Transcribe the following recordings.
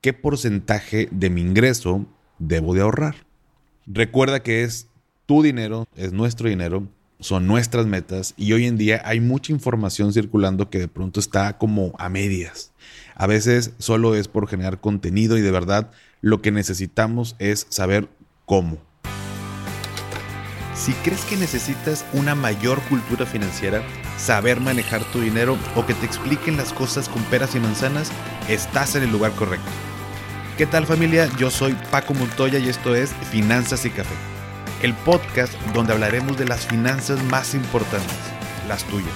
¿Qué porcentaje de mi ingreso debo de ahorrar? Recuerda que es tu dinero, es nuestro dinero son nuestras metas y hoy en día hay mucha información circulando que de pronto está como a medias. A veces solo es por generar contenido y de verdad lo que necesitamos es saber cómo. Si crees que necesitas una mayor cultura financiera, saber manejar tu dinero o que te expliquen las cosas con peras y manzanas, estás en el lugar correcto. ¿Qué tal familia? Yo soy Paco Montoya y esto es Finanzas y Café el podcast donde hablaremos de las finanzas más importantes, las tuyas.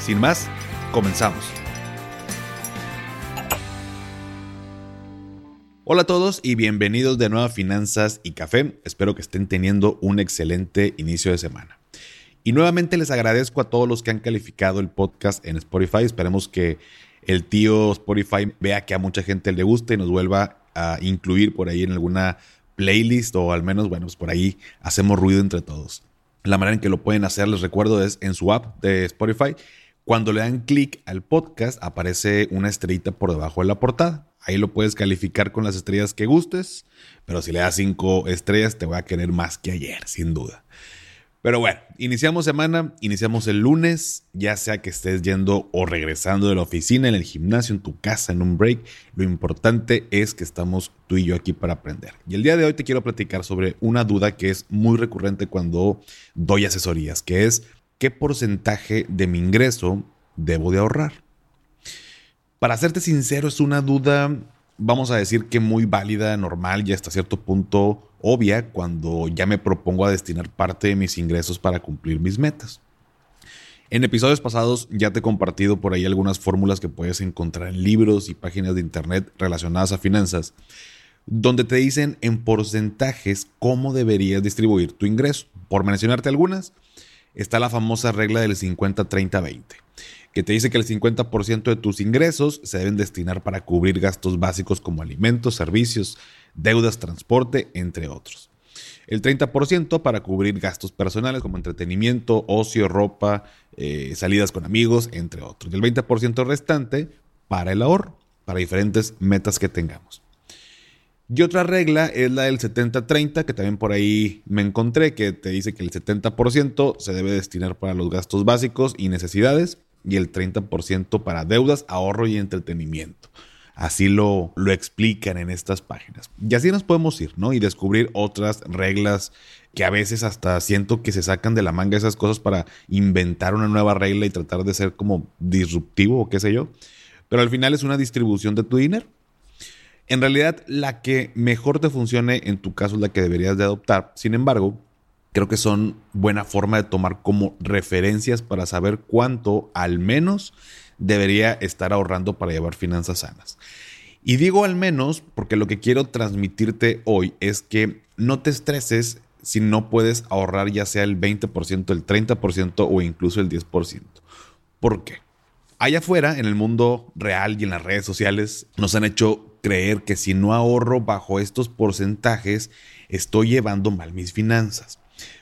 Sin más, comenzamos. Hola a todos y bienvenidos de nuevo a Finanzas y Café. Espero que estén teniendo un excelente inicio de semana. Y nuevamente les agradezco a todos los que han calificado el podcast en Spotify. Esperemos que el tío Spotify vea que a mucha gente le guste y nos vuelva a incluir por ahí en alguna playlist o al menos, bueno, pues por ahí hacemos ruido entre todos. La manera en que lo pueden hacer, les recuerdo, es en su app de Spotify. Cuando le dan clic al podcast, aparece una estrellita por debajo de la portada. Ahí lo puedes calificar con las estrellas que gustes, pero si le das cinco estrellas, te voy a querer más que ayer, sin duda. Pero bueno, iniciamos semana, iniciamos el lunes, ya sea que estés yendo o regresando de la oficina, en el gimnasio, en tu casa, en un break, lo importante es que estamos tú y yo aquí para aprender. Y el día de hoy te quiero platicar sobre una duda que es muy recurrente cuando doy asesorías, que es ¿qué porcentaje de mi ingreso debo de ahorrar? Para serte sincero, es una duda, vamos a decir que muy válida, normal y hasta cierto punto obvia cuando ya me propongo a destinar parte de mis ingresos para cumplir mis metas. En episodios pasados ya te he compartido por ahí algunas fórmulas que puedes encontrar en libros y páginas de internet relacionadas a finanzas, donde te dicen en porcentajes cómo deberías distribuir tu ingreso. Por mencionarte algunas, está la famosa regla del 50-30-20, que te dice que el 50% de tus ingresos se deben destinar para cubrir gastos básicos como alimentos, servicios, deudas, transporte, entre otros. El 30% para cubrir gastos personales como entretenimiento, ocio, ropa, eh, salidas con amigos, entre otros. Y el 20% restante para el ahorro, para diferentes metas que tengamos. Y otra regla es la del 70-30, que también por ahí me encontré, que te dice que el 70% se debe destinar para los gastos básicos y necesidades y el 30% para deudas, ahorro y entretenimiento. Así lo, lo explican en estas páginas. Y así nos podemos ir, ¿no? Y descubrir otras reglas que a veces hasta siento que se sacan de la manga esas cosas para inventar una nueva regla y tratar de ser como disruptivo o qué sé yo. Pero al final es una distribución de tu dinero. En realidad, la que mejor te funcione en tu caso es la que deberías de adoptar. Sin embargo, creo que son buena forma de tomar como referencias para saber cuánto al menos debería estar ahorrando para llevar finanzas sanas. Y digo al menos porque lo que quiero transmitirte hoy es que no te estreses si no puedes ahorrar ya sea el 20%, el 30% o incluso el 10%. ¿Por qué? Allá afuera, en el mundo real y en las redes sociales, nos han hecho creer que si no ahorro bajo estos porcentajes, estoy llevando mal mis finanzas.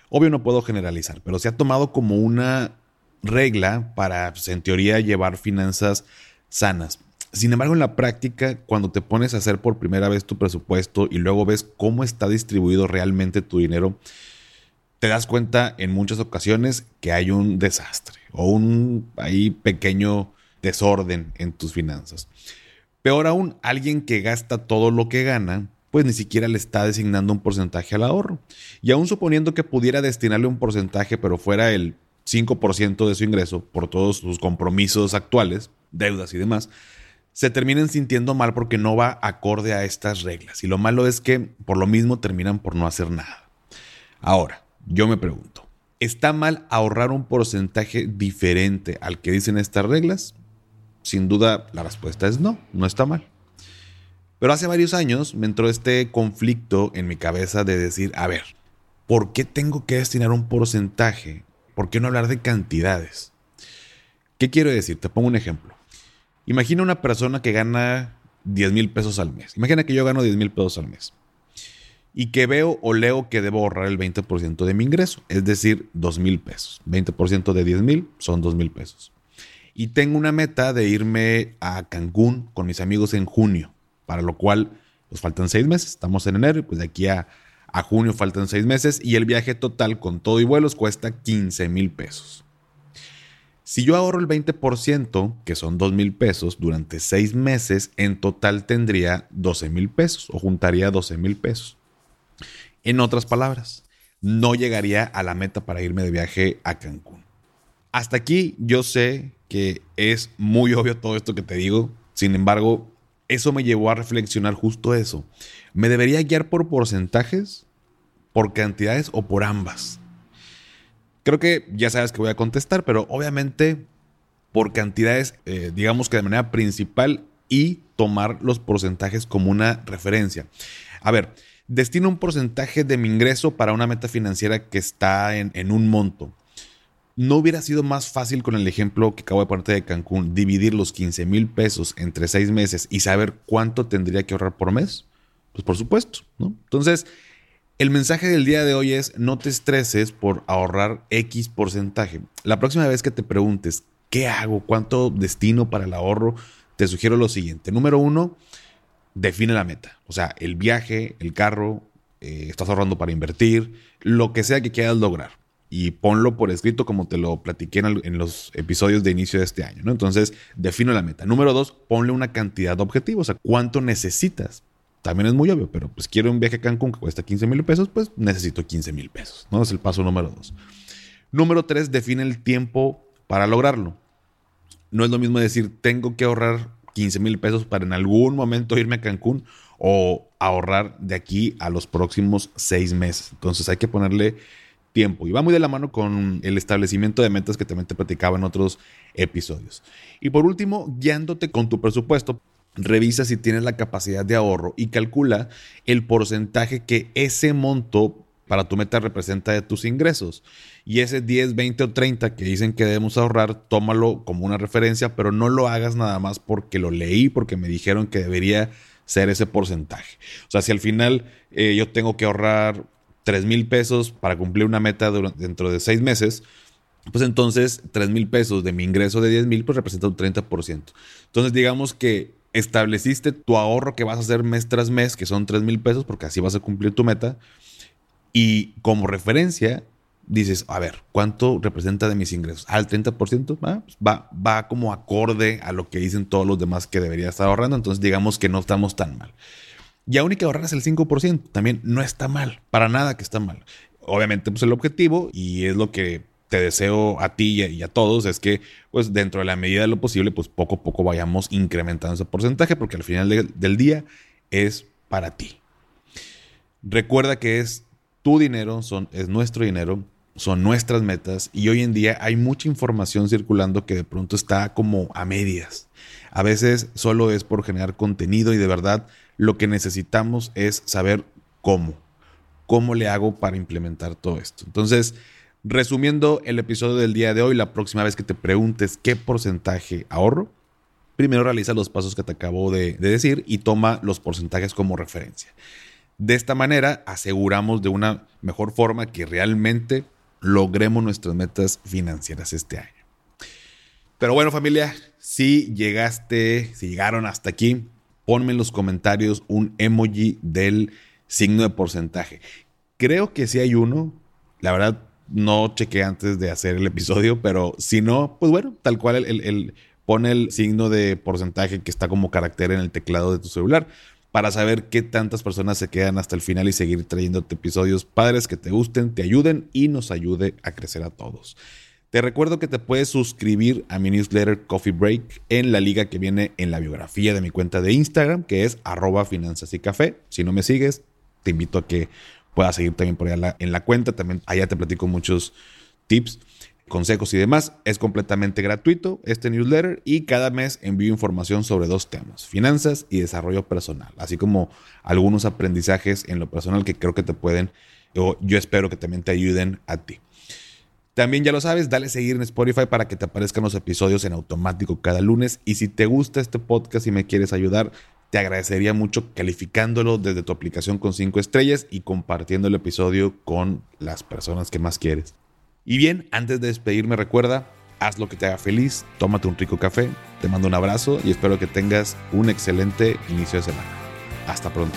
Obvio no puedo generalizar, pero se ha tomado como una regla para, pues, en teoría, llevar finanzas sanas. Sin embargo, en la práctica, cuando te pones a hacer por primera vez tu presupuesto y luego ves cómo está distribuido realmente tu dinero, te das cuenta en muchas ocasiones que hay un desastre o un ahí pequeño desorden en tus finanzas. Peor aún, alguien que gasta todo lo que gana, pues ni siquiera le está designando un porcentaje al ahorro. Y aún suponiendo que pudiera destinarle un porcentaje, pero fuera el 5% de su ingreso por todos sus compromisos actuales, deudas y demás, se terminan sintiendo mal porque no va acorde a estas reglas. Y lo malo es que por lo mismo terminan por no hacer nada. Ahora, yo me pregunto, ¿está mal ahorrar un porcentaje diferente al que dicen estas reglas? Sin duda, la respuesta es no, no está mal. Pero hace varios años me entró este conflicto en mi cabeza de decir, a ver, ¿por qué tengo que destinar un porcentaje? ¿Por qué no hablar de cantidades? ¿Qué quiero decir? Te pongo un ejemplo. Imagina una persona que gana 10 mil pesos al mes. Imagina que yo gano 10 mil pesos al mes. Y que veo o leo que debo ahorrar el 20% de mi ingreso, es decir, 2 mil pesos. 20% de 10 mil son 2 mil pesos. Y tengo una meta de irme a Cancún con mis amigos en junio para lo cual pues faltan seis meses, estamos en enero y pues de aquí a, a junio faltan seis meses y el viaje total con todo y vuelos cuesta 15 mil pesos. Si yo ahorro el 20%, que son 2 mil pesos, durante seis meses, en total tendría 12 mil pesos o juntaría 12 mil pesos. En otras palabras, no llegaría a la meta para irme de viaje a Cancún. Hasta aquí yo sé que es muy obvio todo esto que te digo, sin embargo, eso me llevó a reflexionar justo eso. ¿Me debería guiar por porcentajes, por cantidades o por ambas? Creo que ya sabes que voy a contestar, pero obviamente por cantidades, eh, digamos que de manera principal y tomar los porcentajes como una referencia. A ver, destino un porcentaje de mi ingreso para una meta financiera que está en, en un monto. ¿No hubiera sido más fácil con el ejemplo que acabo de ponerte de Cancún, dividir los 15 mil pesos entre seis meses y saber cuánto tendría que ahorrar por mes? Pues por supuesto, ¿no? Entonces, el mensaje del día de hoy es no te estreses por ahorrar X porcentaje. La próxima vez que te preguntes, ¿qué hago? ¿Cuánto destino para el ahorro? Te sugiero lo siguiente. Número uno, define la meta. O sea, el viaje, el carro, eh, estás ahorrando para invertir, lo que sea que quieras lograr y ponlo por escrito como te lo platiqué en, los episodios de inicio de este año. Entonces, defino la meta. Número dos, ponle una cantidad de objetivos, o sea, ¿cuánto necesitas? También es muy obvio, pero pues quiero un viaje a Cancún que cuesta 15 mil pesos, pues necesito 15 mil pesos, ¿no? Es el paso número dos. Número tres, define el tiempo para lograrlo. No es lo mismo decir, tengo que ahorrar 15 mil pesos para en algún momento irme a Cancún o ahorrar de aquí a los próximos seis meses. Entonces hay que ponerle tiempo. Y va muy de la mano con el establecimiento de metas que también te platicaba en otros episodios. Y por último, guiándote con tu presupuesto, revisa si tienes la capacidad de ahorro y calcula el porcentaje que ese monto para tu meta representa de tus ingresos. Y ese 10, 20 o 30 que dicen que debemos ahorrar, tómalo como una referencia, pero no lo hagas nada más porque lo leí, porque me dijeron que debería ser ese porcentaje. O sea, si al final eh, yo tengo que ahorrar 3 mil pesos para cumplir una meta dentro de seis meses, pues entonces 3 mil pesos de mi ingreso de 10 mil, pues representa un 30%. Entonces digamos que estableciste tu ahorro que vas a hacer mes tras mes, que son 3 mil pesos, porque así vas a cumplir tu meta. Y como referencia, dices, a ver, ¿cuánto representa de mis ingresos? Al 30%, ah, pues va, va como acorde a lo que dicen todos los demás que debería estar ahorrando. Entonces digamos que no estamos tan mal. Y aún y que ahorras el 5%, también no está mal, para nada que está mal. Obviamente, pues el objetivo, y es lo que te deseo a ti y a, todos, es que, pues dentro de la medida de lo posible, pues poco a poco vayamos incrementando ese porcentaje, porque al final del día es para ti. Recuerda que es tu dinero, son, es nuestro dinero, son nuestras metas y hoy en día hay mucha información circulando que de pronto está como a medias. A veces solo es por generar contenido y de verdad lo que necesitamos es saber cómo. ¿Cómo le hago para implementar todo esto? Entonces, resumiendo el episodio del día de hoy, la próxima vez que te preguntes qué porcentaje ahorro, primero realiza los pasos que te acabo de, de decir y toma los porcentajes como referencia. De esta manera aseguramos de una mejor forma que realmente logremos nuestras metas financieras este año. Pero bueno familia, si llegaste, si llegaron hasta aquí, ponme en los comentarios un emoji del signo de porcentaje. Creo que sí hay uno. La verdad, no chequé antes de hacer el episodio, pero si no, pues bueno, tal cual el, pone el signo de porcentaje que está como carácter en el teclado de tu celular para saber qué tantas personas se quedan hasta el final y seguir trayéndote episodios padres que te gusten, te ayuden y nos ayude a crecer a todos. Te recuerdo que te puedes suscribir a mi newsletter Coffee Break en la liga que viene en la biografía de mi cuenta de Instagram, que es arroba finanzas y café. Si no me sigues, te invito a que puedas seguir también por allá en la cuenta. También allá te platico muchos tips. consejos y demás. Es completamente gratuito este newsletter y cada mes envío información sobre dos temas, finanzas y desarrollo personal, así como algunos aprendizajes en lo personal que creo que te pueden o yo espero que también te ayuden a ti. También ya lo sabes, dale seguir en Spotify para que te aparezcan los episodios en automático cada lunes. Y si te gusta este podcast y me quieres ayudar, te agradecería mucho calificándolo desde tu aplicación con 5 estrellas y compartiendo el episodio con las personas que más quieres. Y bien, antes de despedirme, recuerda, haz lo que te haga feliz, tómate un rico café, te mando un abrazo y espero que tengas un excelente inicio de semana. Hasta pronto.